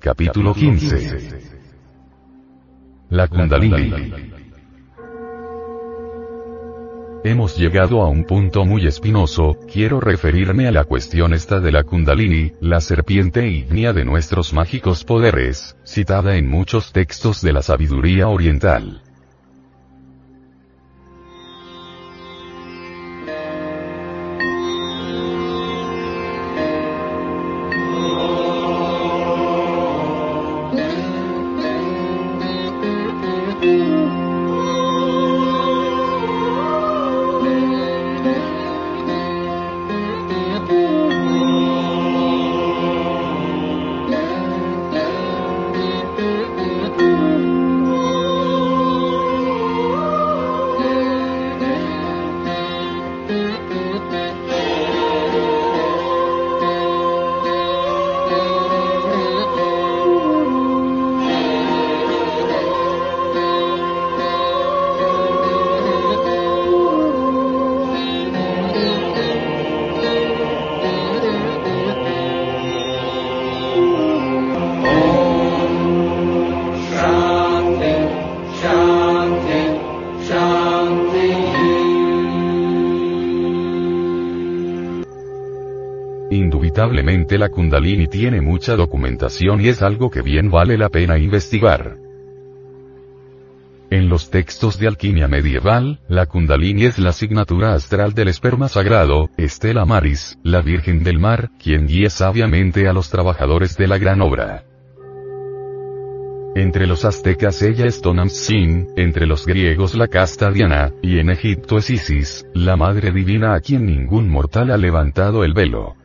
Capítulo 15. La Kundalini. Hemos llegado a un punto muy espinoso, quiero referirme a la cuestión esta de la Kundalini, la serpiente ígnea de nuestros mágicos poderes, citada en muchos textos de la sabiduría oriental. Indubitablemente la Kundalini tiene mucha documentación y es algo que bien vale la pena investigar. En los textos de alquimia medieval, la Kundalini es la asignatura astral del esperma sagrado, Estela Maris, la Virgen del Mar, quien guía sabiamente a los trabajadores de la gran obra. Entre los aztecas ella es Tonantzin, entre los griegos la casta Diana, y en Egipto es Isis, la madre divina a quien ningún mortal ha levantado el velo.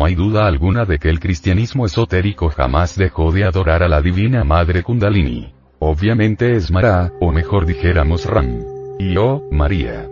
No hay duda alguna de que el cristianismo esotérico jamás dejó de adorar a la divina madre Kundalini. Obviamente es Mara, o mejor dijéramos Ram. Y oh, María.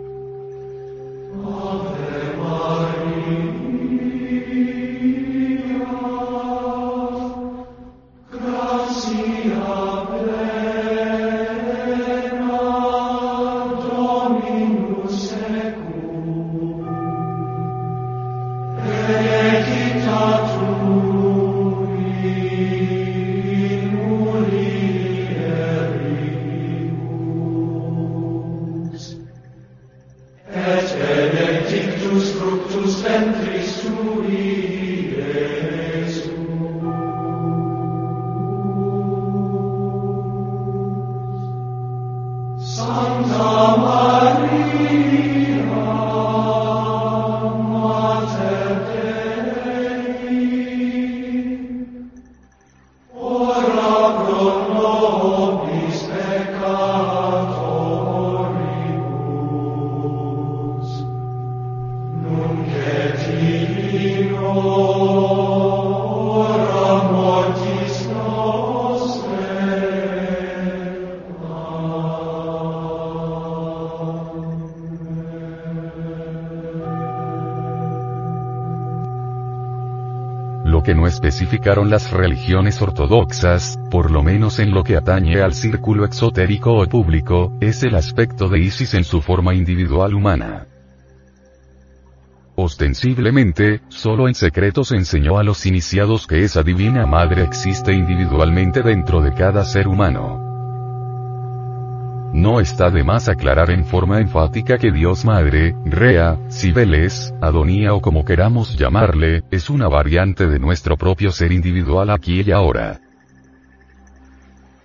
Que no especificaron las religiones ortodoxas, por lo menos en lo que atañe al círculo exotérico o público, es el aspecto de Isis en su forma individual humana. Ostensiblemente, solo en secreto se enseñó a los iniciados que esa divina madre existe individualmente dentro de cada ser humano. No está de más aclarar en forma enfática que Dios Madre, Rea, Cibeles, Adonía o como queramos llamarle, es una variante de nuestro propio ser individual aquí y ahora.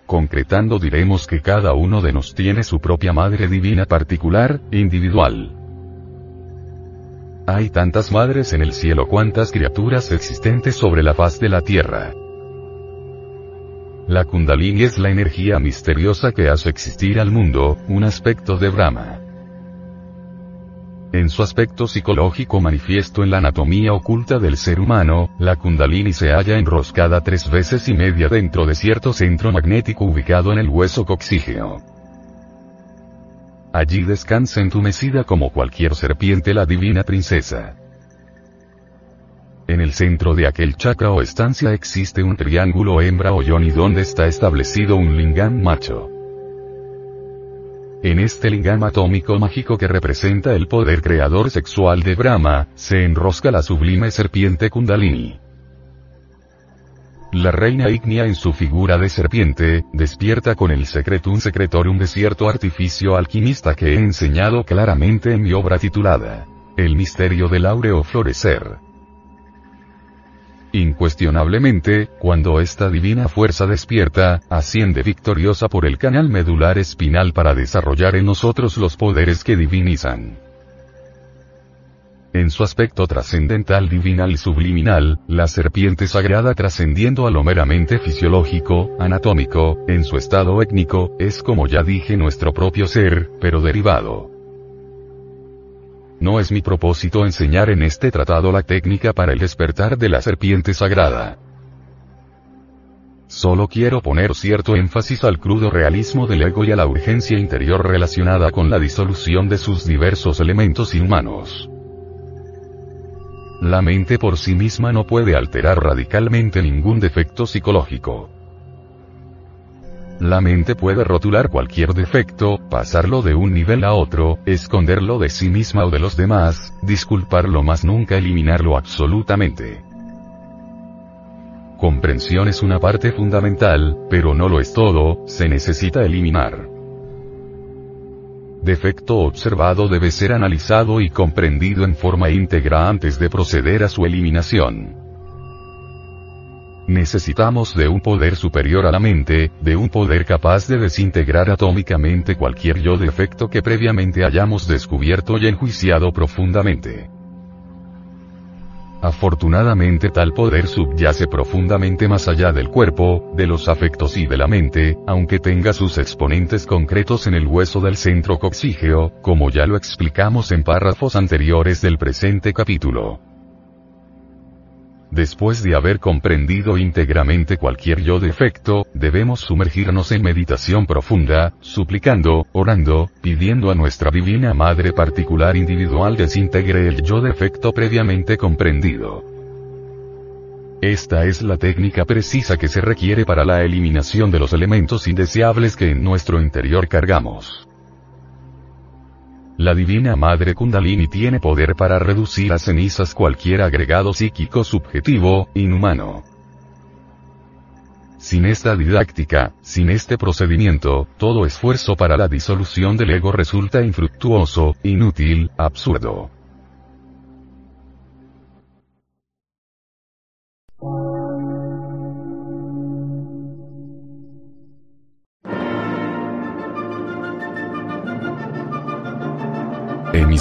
Concretando diremos que cada uno de nos tiene su propia madre divina particular, individual. Hay tantas madres en el cielo cuantas criaturas existentes sobre la faz de la tierra. La kundalini es la energía misteriosa que hace existir al mundo, un aspecto de Brahma. En su aspecto psicológico manifiesto en la anatomía oculta del ser humano, la kundalini se halla enroscada tres veces y media dentro de cierto centro magnético ubicado en el hueso coxígeo. Allí descansa entumecida como cualquier serpiente la divina princesa. En el centro de aquel chakra o estancia existe un triángulo hembra o yoni donde está establecido un lingam macho. En este lingam atómico mágico que representa el poder creador sexual de Brahma, se enrosca la sublime serpiente Kundalini. La reina Ignia en su figura de serpiente, despierta con el secretum secretorium de cierto artificio alquimista que he enseñado claramente en mi obra titulada El misterio del áureo florecer. Incuestionablemente, cuando esta divina fuerza despierta, asciende victoriosa por el canal medular espinal para desarrollar en nosotros los poderes que divinizan. En su aspecto trascendental divinal subliminal, la serpiente sagrada trascendiendo a lo meramente fisiológico, anatómico, en su estado étnico, es como ya dije nuestro propio ser, pero derivado. No es mi propósito enseñar en este tratado la técnica para el despertar de la serpiente sagrada. Solo quiero poner cierto énfasis al crudo realismo del ego y a la urgencia interior relacionada con la disolución de sus diversos elementos inhumanos. La mente por sí misma no puede alterar radicalmente ningún defecto psicológico. La mente puede rotular cualquier defecto, pasarlo de un nivel a otro, esconderlo de sí misma o de los demás, disculparlo más nunca eliminarlo absolutamente. Comprensión es una parte fundamental, pero no lo es todo, se necesita eliminar. Defecto observado debe ser analizado y comprendido en forma íntegra antes de proceder a su eliminación. Necesitamos de un poder superior a la mente, de un poder capaz de desintegrar atómicamente cualquier yo defecto que previamente hayamos descubierto y enjuiciado profundamente. Afortunadamente tal poder subyace profundamente más allá del cuerpo, de los afectos y de la mente, aunque tenga sus exponentes concretos en el hueso del centro coxígeo, como ya lo explicamos en párrafos anteriores del presente capítulo. Después de haber comprendido íntegramente cualquier yo defecto, debemos sumergirnos en meditación profunda, suplicando, orando, pidiendo a nuestra Divina Madre particular individual desintegre el yo defecto previamente comprendido. Esta es la técnica precisa que se requiere para la eliminación de los elementos indeseables que en nuestro interior cargamos. La Divina Madre Kundalini tiene poder para reducir a cenizas cualquier agregado psíquico subjetivo, inhumano. Sin esta didáctica, sin este procedimiento, todo esfuerzo para la disolución del ego resulta infructuoso, inútil, absurdo.